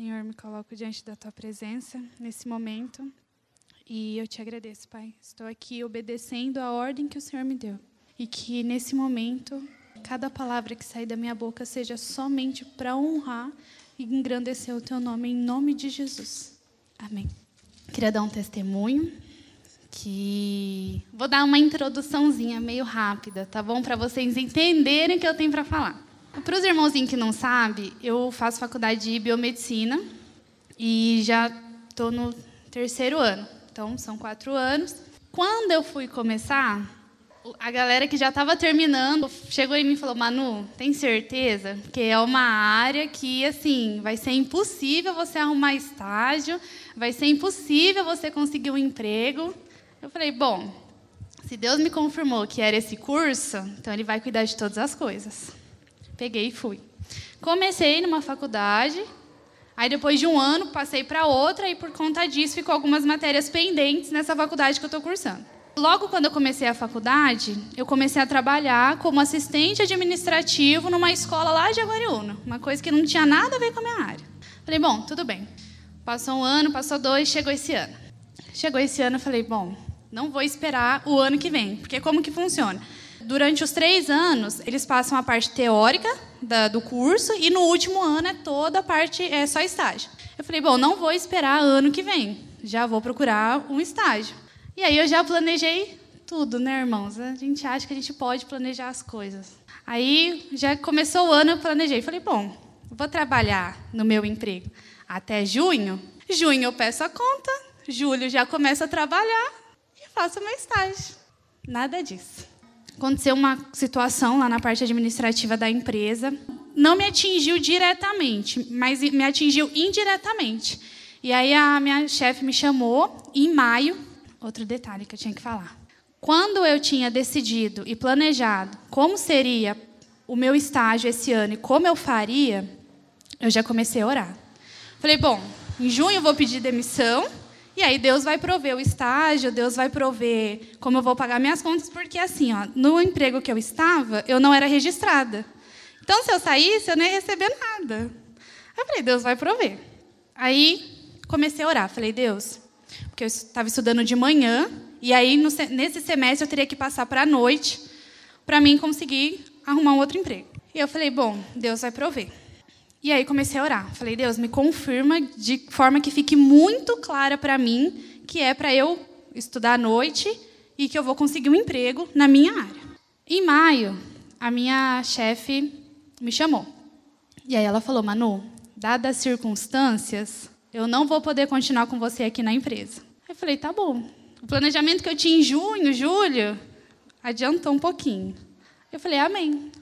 Senhor, me coloco diante da tua presença nesse momento e eu te agradeço, Pai. Estou aqui obedecendo a ordem que o Senhor me deu e que nesse momento cada palavra que sair da minha boca seja somente para honrar e engrandecer o teu nome em nome de Jesus. Amém. Queria dar um testemunho que vou dar uma introduçãozinha meio rápida, tá bom? Para vocês entenderem o que eu tenho para falar. Para os irmãozinhos que não sabem, eu faço faculdade de biomedicina e já estou no terceiro ano. Então, são quatro anos. Quando eu fui começar, a galera que já estava terminando chegou em mim e falou: Manu, tem certeza que é uma área que assim vai ser impossível você arrumar estágio, vai ser impossível você conseguir um emprego. Eu falei: bom, se Deus me confirmou que era esse curso, então Ele vai cuidar de todas as coisas. Peguei e fui. Comecei numa faculdade, aí depois de um ano passei para outra e por conta disso ficou algumas matérias pendentes nessa faculdade que eu estou cursando. Logo quando eu comecei a faculdade, eu comecei a trabalhar como assistente administrativo numa escola lá de Aguariúna, uma coisa que não tinha nada a ver com a minha área. Falei, bom, tudo bem. Passou um ano, passou dois, chegou esse ano. Chegou esse ano, eu falei, bom, não vou esperar o ano que vem, porque como que funciona? Durante os três anos, eles passam a parte teórica da, do curso e no último ano é toda a parte, é só estágio. Eu falei, bom, não vou esperar ano que vem, já vou procurar um estágio. E aí eu já planejei tudo, né, irmãos? A gente acha que a gente pode planejar as coisas. Aí já começou o ano, eu planejei. Falei, bom, vou trabalhar no meu emprego até junho. Junho eu peço a conta, julho já começo a trabalhar e faço meu estágio. Nada disso aconteceu uma situação lá na parte administrativa da empresa. Não me atingiu diretamente, mas me atingiu indiretamente. E aí a minha chefe me chamou em maio. Outro detalhe que eu tinha que falar. Quando eu tinha decidido e planejado como seria o meu estágio esse ano e como eu faria, eu já comecei a orar. Falei, bom, em junho eu vou pedir demissão e aí Deus vai prover o estágio, Deus vai prover como eu vou pagar minhas contas, porque assim, ó, no emprego que eu estava, eu não era registrada. Então, se eu saísse, eu não ia receber nada. Aí eu falei, Deus vai prover. Aí comecei a orar. Falei, Deus, porque eu estava estudando de manhã, e aí no, nesse semestre eu teria que passar para a noite para mim conseguir arrumar um outro emprego. E eu falei, bom, Deus vai prover. E aí comecei a orar. Falei, Deus, me confirma de forma que fique muito clara para mim que é para eu estudar à noite e que eu vou conseguir um emprego na minha área. Em maio, a minha chefe me chamou. E aí ela falou: Manu, dadas as circunstâncias, eu não vou poder continuar com você aqui na empresa. Eu falei: tá bom. O planejamento que eu tinha em junho, julho, adiantou um pouquinho. Eu falei: amém.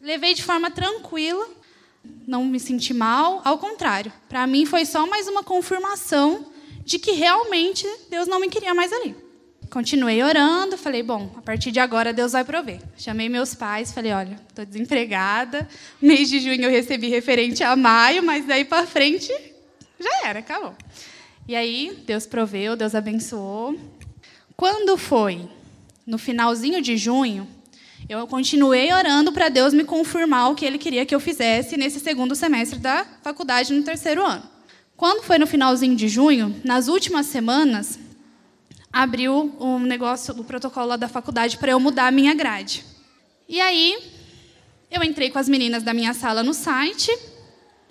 Levei de forma tranquila não me senti mal, ao contrário. Para mim foi só mais uma confirmação de que realmente Deus não me queria mais ali. Continuei orando, falei, bom, a partir de agora Deus vai prover. Chamei meus pais, falei, olha, estou desempregada, mês de junho eu recebi referente a maio, mas daí para frente já era, acabou. E aí Deus proveu, Deus abençoou. Quando foi no finalzinho de junho, eu continuei orando para Deus me confirmar o que Ele queria que eu fizesse nesse segundo semestre da faculdade, no terceiro ano. Quando foi no finalzinho de junho, nas últimas semanas, abriu um negócio, o protocolo lá da faculdade para eu mudar a minha grade. E aí, eu entrei com as meninas da minha sala no site,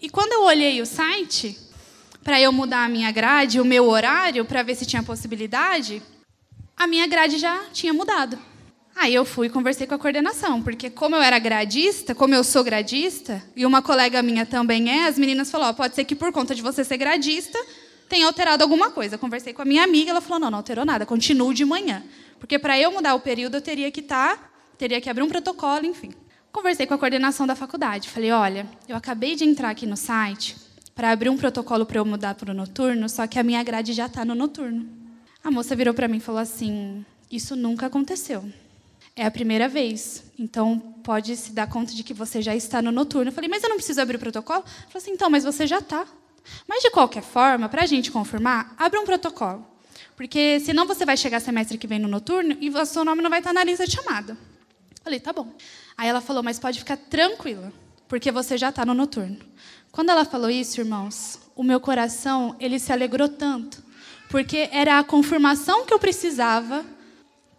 e quando eu olhei o site, para eu mudar a minha grade, o meu horário, para ver se tinha possibilidade, a minha grade já tinha mudado. Aí eu fui e conversei com a coordenação, porque como eu era gradista, como eu sou gradista, e uma colega minha também é, as meninas falaram, oh, pode ser que por conta de você ser gradista, tenha alterado alguma coisa. Conversei com a minha amiga, ela falou, não, não alterou nada, continuo de manhã. Porque para eu mudar o período, eu teria que estar, tá, teria que abrir um protocolo, enfim. Conversei com a coordenação da faculdade, falei, olha, eu acabei de entrar aqui no site para abrir um protocolo para eu mudar para o noturno, só que a minha grade já está no noturno. A moça virou para mim e falou assim, isso nunca aconteceu. É a primeira vez. Então, pode se dar conta de que você já está no noturno. Eu falei, mas eu não preciso abrir o protocolo? Ela falou assim, então, mas você já está. Mas, de qualquer forma, para a gente confirmar, abre um protocolo. Porque senão você vai chegar semestre que vem no noturno e o seu nome não vai estar na lista de chamada. Eu falei, tá bom. Aí ela falou, mas pode ficar tranquila, porque você já está no noturno. Quando ela falou isso, irmãos, o meu coração, ele se alegrou tanto, porque era a confirmação que eu precisava,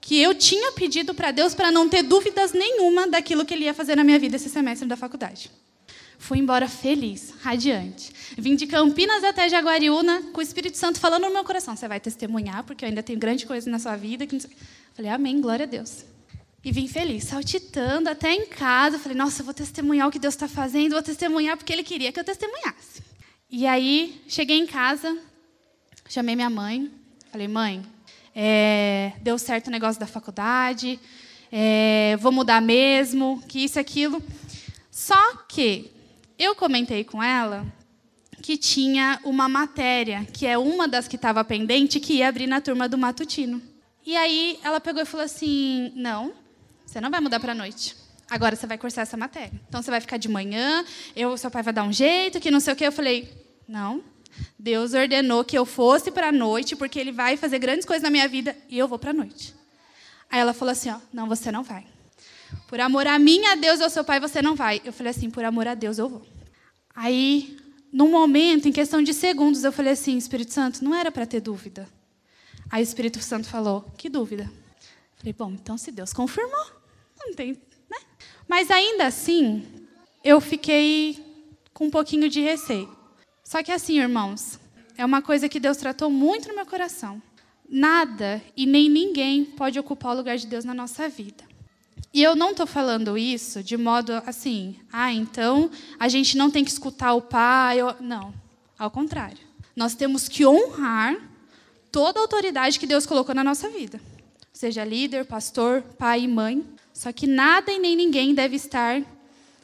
que eu tinha pedido para Deus para não ter dúvidas nenhuma daquilo que ele ia fazer na minha vida esse semestre da faculdade. Fui embora feliz, radiante. Vim de Campinas até Jaguariúna com o Espírito Santo falando no meu coração: você vai testemunhar, porque eu ainda tenho grande coisa na sua vida. Falei, amém, glória a Deus. E vim feliz, saltitando até em casa. Falei, nossa, eu vou testemunhar o que Deus está fazendo, vou testemunhar porque Ele queria que eu testemunhasse. E aí, cheguei em casa, chamei minha mãe, falei, mãe, é, deu certo o negócio da faculdade, é, vou mudar mesmo, que isso e aquilo. Só que eu comentei com ela que tinha uma matéria, que é uma das que estava pendente, que ia abrir na turma do matutino. E aí ela pegou e falou assim: não, você não vai mudar para a noite. Agora você vai cursar essa matéria. Então você vai ficar de manhã, eu, seu pai vai dar um jeito, que não sei o quê. Eu falei: não. Deus ordenou que eu fosse para a noite, porque Ele vai fazer grandes coisas na minha vida e eu vou para a noite. Aí ela falou assim: ó, não, você não vai. Por amor a mim, a Deus e ao seu pai, você não vai. Eu falei assim, por amor a Deus, eu vou. Aí, num momento, em questão de segundos, eu falei assim, Espírito Santo, não era para ter dúvida. Aí o Espírito Santo falou, que dúvida? Eu falei, bom, então se Deus confirmou, não tem, né? Mas ainda assim, eu fiquei com um pouquinho de receio. Só que assim, irmãos, é uma coisa que Deus tratou muito no meu coração. Nada e nem ninguém pode ocupar o lugar de Deus na nossa vida. E eu não estou falando isso de modo assim, ah, então a gente não tem que escutar o pai. Não, ao contrário. Nós temos que honrar toda a autoridade que Deus colocou na nossa vida. Seja líder, pastor, pai e mãe. Só que nada e nem ninguém deve estar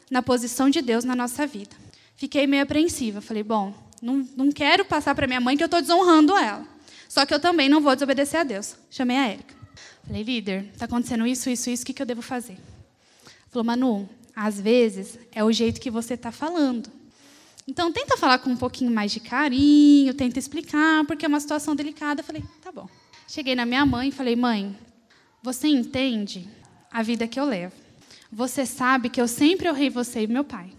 na posição de Deus na nossa vida. Fiquei meio apreensiva. Falei, bom, não, não quero passar para minha mãe que eu estou desonrando ela. Só que eu também não vou desobedecer a Deus. Chamei a Érica. Falei, líder, está acontecendo isso, isso, isso, o que, que eu devo fazer? Falou, Manu, às vezes é o jeito que você está falando. Então, tenta falar com um pouquinho mais de carinho, tenta explicar, porque é uma situação delicada. Falei, tá bom. Cheguei na minha mãe e falei, mãe, você entende a vida que eu levo. Você sabe que eu sempre honrei você e meu pai.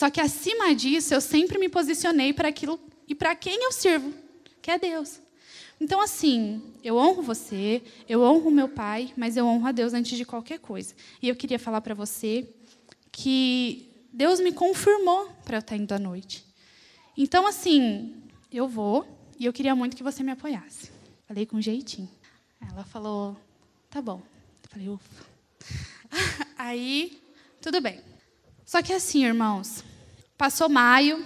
Só que acima disso, eu sempre me posicionei para aquilo e para quem eu sirvo, que é Deus. Então, assim, eu honro você, eu honro meu pai, mas eu honro a Deus antes de qualquer coisa. E eu queria falar para você que Deus me confirmou para eu estar indo à noite. Então, assim, eu vou e eu queria muito que você me apoiasse. Falei com jeitinho. Ela falou, tá bom. Eu falei, ufa. Aí, tudo bem. Só que assim, irmãos, passou maio,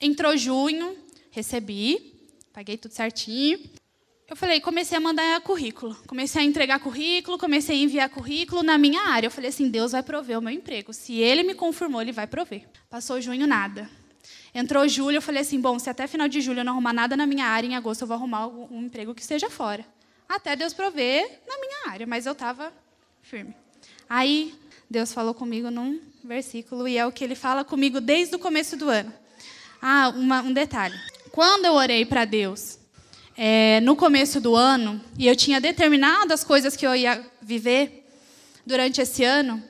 entrou junho, recebi, paguei tudo certinho eu falei, comecei a mandar currículo. Comecei a entregar currículo, comecei a enviar currículo na minha área. Eu falei assim, Deus vai prover o meu emprego. Se Ele me confirmou, Ele vai prover. Passou junho, nada. Entrou julho, eu falei assim, bom, se até final de julho eu não arrumar nada na minha área, em agosto eu vou arrumar um emprego que esteja fora. Até Deus prover na minha área, mas eu estava firme. Aí, Deus falou comigo num versículo, e é o que Ele fala comigo desde o começo do ano. Ah, uma, um detalhe. Quando eu orei para Deus é, no começo do ano, e eu tinha determinado as coisas que eu ia viver durante esse ano,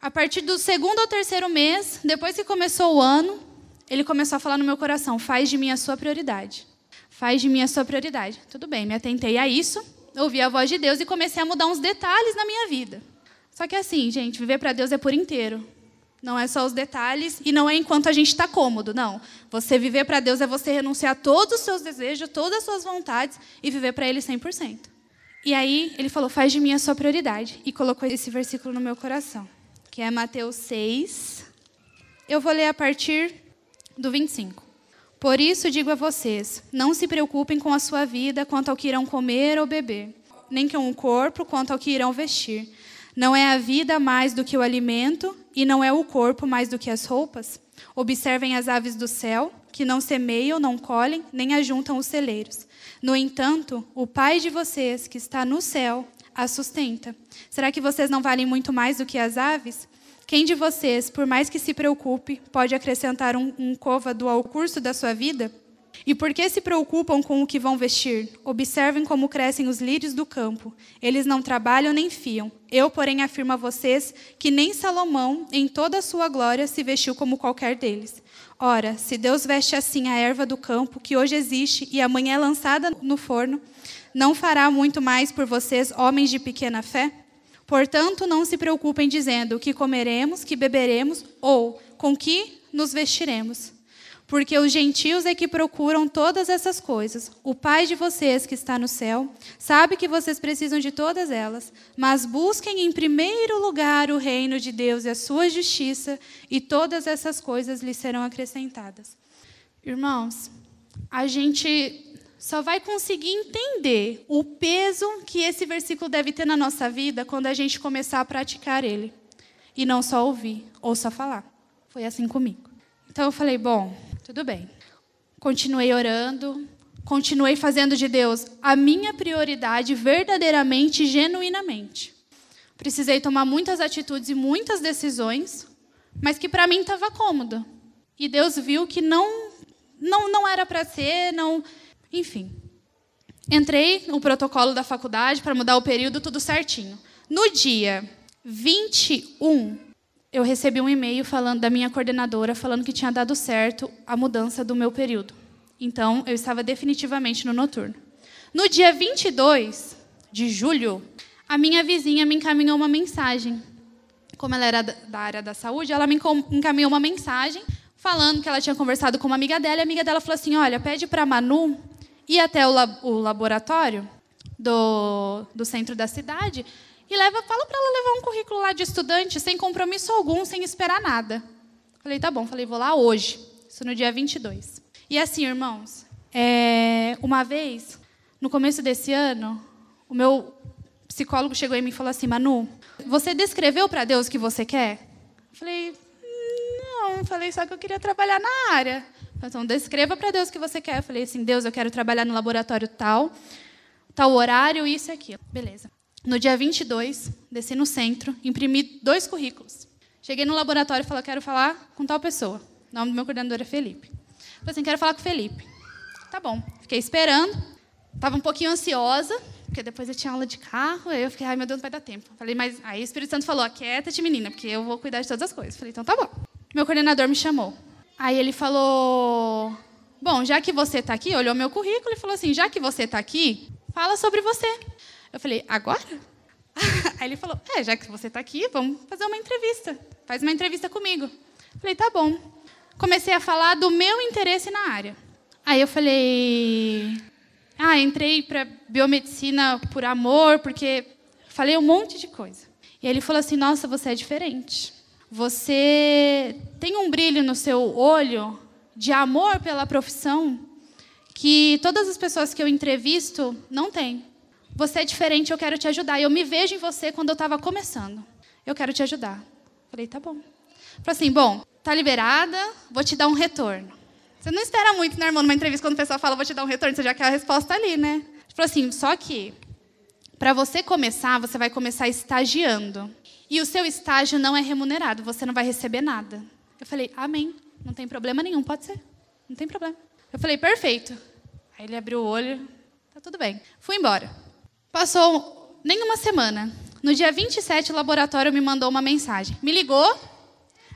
a partir do segundo ou terceiro mês, depois que começou o ano, ele começou a falar no meu coração: faz de mim a sua prioridade. Faz de mim a sua prioridade. Tudo bem, me atentei a isso, ouvi a voz de Deus e comecei a mudar uns detalhes na minha vida. Só que assim, gente, viver para Deus é por inteiro. Não é só os detalhes e não é enquanto a gente está cômodo, não. Você viver para Deus é você renunciar a todos os seus desejos, todas as suas vontades e viver para Ele 100%. E aí ele falou: faz de mim a sua prioridade. E colocou esse versículo no meu coração, que é Mateus 6. Eu vou ler a partir do 25. Por isso digo a vocês: não se preocupem com a sua vida quanto ao que irão comer ou beber, nem com o corpo quanto ao que irão vestir. Não é a vida mais do que o alimento, e não é o corpo mais do que as roupas? Observem as aves do céu, que não semeiam, não colhem, nem ajuntam os celeiros. No entanto, o Pai de vocês, que está no céu, as sustenta. Será que vocês não valem muito mais do que as aves? Quem de vocês, por mais que se preocupe, pode acrescentar um, um côvado ao curso da sua vida? E por que se preocupam com o que vão vestir? Observem como crescem os lírios do campo. Eles não trabalham nem fiam. Eu, porém, afirmo a vocês que nem Salomão, em toda a sua glória, se vestiu como qualquer deles. Ora, se Deus veste assim a erva do campo, que hoje existe e amanhã é lançada no forno, não fará muito mais por vocês, homens de pequena fé? Portanto, não se preocupem dizendo o que comeremos, que beberemos ou com que nos vestiremos. Porque os gentios é que procuram todas essas coisas. O Pai de vocês que está no céu sabe que vocês precisam de todas elas, mas busquem em primeiro lugar o reino de Deus e a sua justiça, e todas essas coisas lhes serão acrescentadas. Irmãos, a gente só vai conseguir entender o peso que esse versículo deve ter na nossa vida quando a gente começar a praticar ele. E não só ouvir ou só falar. Foi assim comigo. Então eu falei, bom, tudo bem. Continuei orando, continuei fazendo de Deus a minha prioridade verdadeiramente, genuinamente. Precisei tomar muitas atitudes e muitas decisões, mas que para mim estava cômodo. E Deus viu que não não não era para ser, não, enfim. Entrei no protocolo da faculdade para mudar o período tudo certinho. No dia 21 eu recebi um e-mail falando da minha coordenadora falando que tinha dado certo a mudança do meu período. Então, eu estava definitivamente no noturno. No dia 22 de julho, a minha vizinha me encaminhou uma mensagem. Como ela era da área da saúde, ela me encaminhou uma mensagem falando que ela tinha conversado com uma amiga dela, e a amiga dela falou assim: Olha, pede para Manu ir até o, o laboratório do, do centro da cidade e leva, fala para ela levar um currículo lá de estudante, sem compromisso algum, sem esperar nada. Falei, tá bom. Falei, vou lá hoje. Isso no dia 22. E assim, irmãos, é, uma vez, no começo desse ano, o meu psicólogo chegou em mim e falou assim, Manu, você descreveu para Deus o que você quer? Falei, não. Falei, só que eu queria trabalhar na área. Então, descreva para Deus o que você quer. Eu falei assim, Deus, eu quero trabalhar no laboratório tal, tal horário, isso e aquilo. Beleza. No dia 22, desci no centro, imprimi dois currículos. Cheguei no laboratório e falei, quero falar com tal pessoa. O nome do meu coordenador é Felipe. Falei assim, quero falar com o Felipe. Tá bom. Fiquei esperando. Estava um pouquinho ansiosa, porque depois eu tinha aula de carro. Aí eu fiquei, ai meu Deus, não vai dar tempo. Falei, mas aí o Espírito Santo falou, aquieta-te, menina, porque eu vou cuidar de todas as coisas. Falei, então tá bom. Meu coordenador me chamou. Aí ele falou, bom, já que você está aqui, olhou meu currículo e falou assim, já que você está aqui, fala sobre você. Eu falei, agora? Aí ele falou, é, já que você está aqui, vamos fazer uma entrevista. Faz uma entrevista comigo. Eu falei, tá bom. Comecei a falar do meu interesse na área. Aí eu falei, ah, entrei para biomedicina por amor, porque falei um monte de coisa. E ele falou assim, nossa, você é diferente. Você tem um brilho no seu olho de amor pela profissão que todas as pessoas que eu entrevisto não têm. Você é diferente, eu quero te ajudar. Eu me vejo em você quando eu estava começando. Eu quero te ajudar. Falei, tá bom. Falei assim, bom, tá liberada, vou te dar um retorno. Você não espera muito, né, irmão, numa entrevista, quando o pessoal fala, vou te dar um retorno, você já quer a resposta ali, né? Falei assim, só que, para você começar, você vai começar estagiando. E o seu estágio não é remunerado, você não vai receber nada. Eu falei, amém, não tem problema nenhum, pode ser. Não tem problema. Eu falei, perfeito. Aí ele abriu o olho, tá tudo bem. Fui embora. Passou nem uma semana. No dia 27, o laboratório me mandou uma mensagem. Me ligou.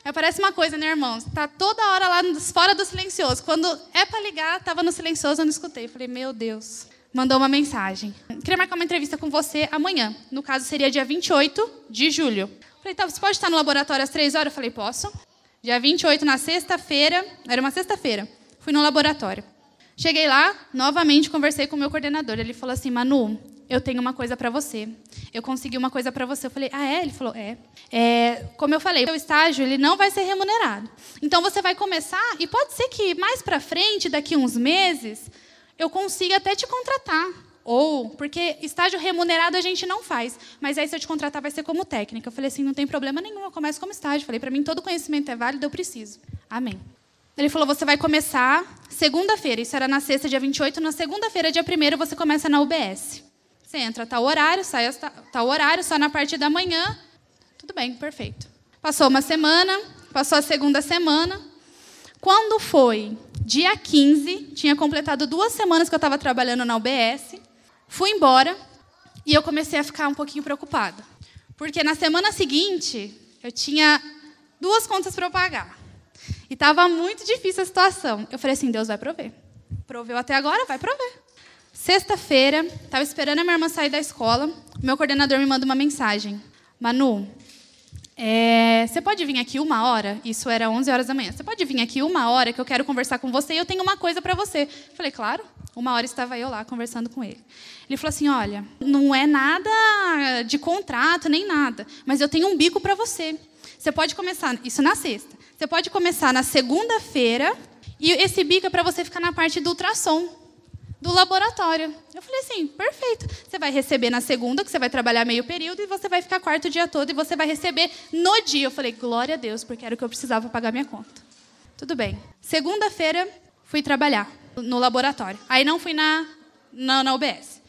Aí parece uma coisa, né, irmãos? Tá toda hora lá fora do silencioso. Quando é para ligar, estava no silencioso, eu não escutei. Falei, meu Deus. Mandou uma mensagem. Queria marcar uma entrevista com você amanhã. No caso, seria dia 28 de julho. Falei, tá, você pode estar no laboratório às três horas? Eu falei, posso. Dia 28, na sexta-feira. Era uma sexta-feira. Fui no laboratório. Cheguei lá, novamente conversei com o meu coordenador. Ele falou assim, Manu, eu tenho uma coisa para você. Eu consegui uma coisa para você. Eu falei, ah, é? Ele falou, é. é. Como eu falei, o estágio ele não vai ser remunerado. Então você vai começar e pode ser que mais para frente, daqui uns meses, eu consiga até te contratar. Ou, porque estágio remunerado a gente não faz. Mas aí, se eu te contratar, vai ser como técnica. Eu falei assim: não tem problema nenhum, eu começo como estágio. Eu falei: para mim, todo conhecimento é válido, eu preciso. Amém. Ele falou: você vai começar segunda-feira. Isso era na sexta, dia 28. Na segunda-feira, dia 1 você começa na UBS. Você entra tal horário, sai tal horário, só na parte da manhã. Tudo bem, perfeito. Passou uma semana, passou a segunda semana. Quando foi dia 15, tinha completado duas semanas que eu estava trabalhando na UBS, fui embora e eu comecei a ficar um pouquinho preocupada. Porque na semana seguinte, eu tinha duas contas para eu pagar. E estava muito difícil a situação. Eu falei assim: Deus vai prover. Proveu até agora, vai prover. Sexta-feira, estava esperando a minha irmã sair da escola. Meu coordenador me manda uma mensagem: Manu, é, você pode vir aqui uma hora? Isso era 11 horas da manhã. Você pode vir aqui uma hora que eu quero conversar com você e eu tenho uma coisa para você. Eu falei, claro. Uma hora estava eu lá conversando com ele. Ele falou assim: Olha, não é nada de contrato nem nada, mas eu tenho um bico para você. Você pode começar, isso na sexta. Você pode começar na segunda-feira e esse bico é para você ficar na parte do ultrassom do laboratório. Eu falei assim, perfeito. Você vai receber na segunda, que você vai trabalhar meio período, e você vai ficar quarto o dia todo, e você vai receber no dia. Eu falei, glória a Deus, porque era o que eu precisava pagar minha conta. Tudo bem. Segunda-feira, fui trabalhar no laboratório. Aí não fui na, na, na UBS.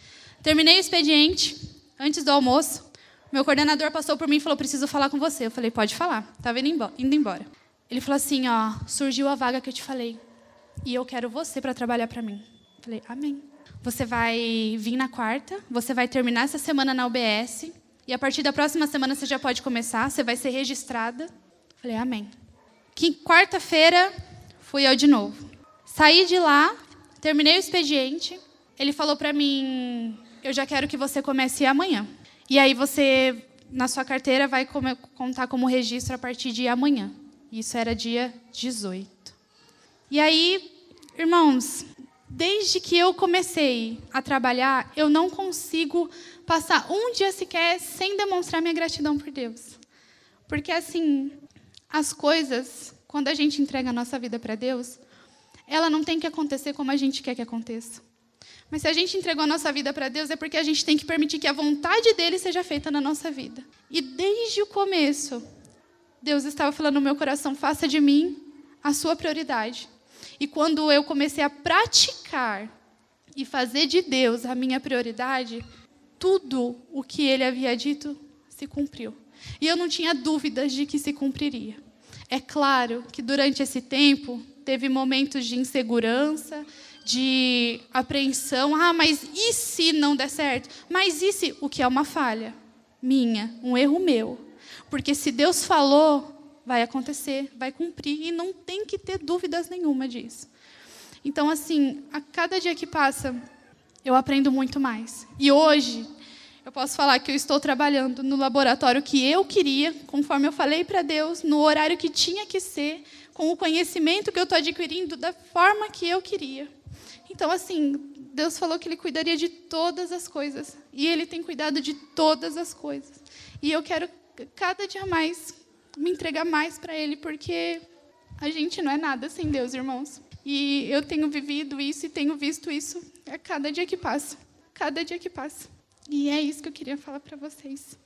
Terminei o expediente, antes do almoço. Meu coordenador passou por mim e falou, preciso falar com você. Eu falei, pode falar. Estava indo embora. Ele falou assim, ó, surgiu a vaga que eu te falei. E eu quero você para trabalhar para mim. Falei, amém. Você vai vir na quarta, você vai terminar essa semana na UBS, e a partir da próxima semana você já pode começar, você vai ser registrada. Falei, amém. Quarta-feira, fui eu de novo. Saí de lá, terminei o expediente. Ele falou para mim: Eu já quero que você comece amanhã. E aí você, na sua carteira, vai contar como registro a partir de amanhã. Isso era dia 18. E aí, irmãos, desde que eu comecei a trabalhar, eu não consigo passar um dia sequer sem demonstrar minha gratidão por Deus. Porque, assim, as coisas, quando a gente entrega a nossa vida para Deus, ela não tem que acontecer como a gente quer que aconteça. Mas se a gente entregou a nossa vida para Deus, é porque a gente tem que permitir que a vontade dele seja feita na nossa vida. E desde o começo, Deus estava falando no meu coração: faça de mim a sua prioridade. E quando eu comecei a praticar e fazer de Deus a minha prioridade, tudo o que ele havia dito se cumpriu. E eu não tinha dúvidas de que se cumpriria. É claro que durante esse tempo teve momentos de insegurança, de apreensão. Ah, mas e se não der certo? Mas e se o que é uma falha minha, um erro meu? Porque se Deus falou, vai acontecer, vai cumprir e não tem que ter dúvidas nenhuma disso. Então, assim, a cada dia que passa, eu aprendo muito mais. E hoje, eu posso falar que eu estou trabalhando no laboratório que eu queria, conforme eu falei para Deus, no horário que tinha que ser, com o conhecimento que eu estou adquirindo da forma que eu queria. Então, assim, Deus falou que Ele cuidaria de todas as coisas. E Ele tem cuidado de todas as coisas. E eu quero cada dia mais me entregar mais para Ele, porque a gente não é nada sem Deus, irmãos. E eu tenho vivido isso e tenho visto isso a cada dia que passa. Cada dia que passa. E é isso que eu queria falar para vocês.